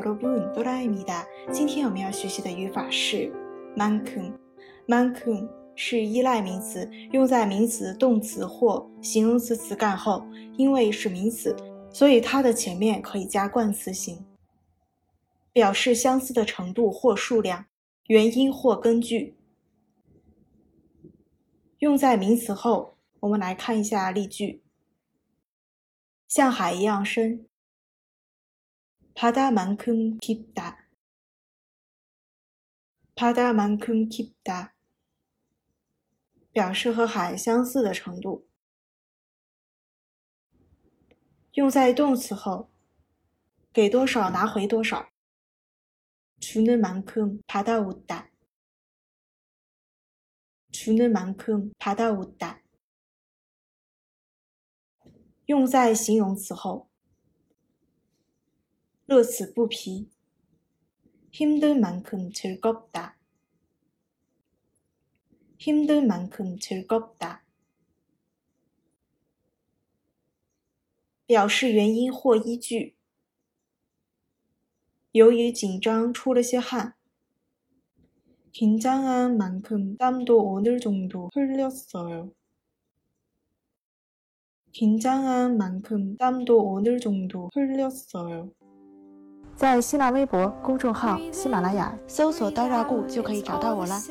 여러분, 또라입니다. 今天我们要学习的语法是 만큼. 만큼 是依赖名词，用在名词、动词或形容词词干后。因为是名词，所以它的前面可以加冠词形，表示相似的程度或数量、原因或根据。用在名词后，我们来看一下例句：像海一样深。 바다만큼깊 다， 바다만큼깊 다， 表示和海相似的程度。用在动词后，给多少拿回多少。주는만큼받아오 다， 주는만큼받아오 다。 用在形容词后。 乐此不疲，힘든만큼즐겁 다， 힘든만큼즐겁 다， 表示原因或依据。由于紧张出了些汗。긴장한만큼땀도어느정도흘렸어 요。 긴장한만큼땀도어느정도흘렸어 요。 在新浪微博公众号“喜马拉雅”搜索“刀扎固”就可以找到我了。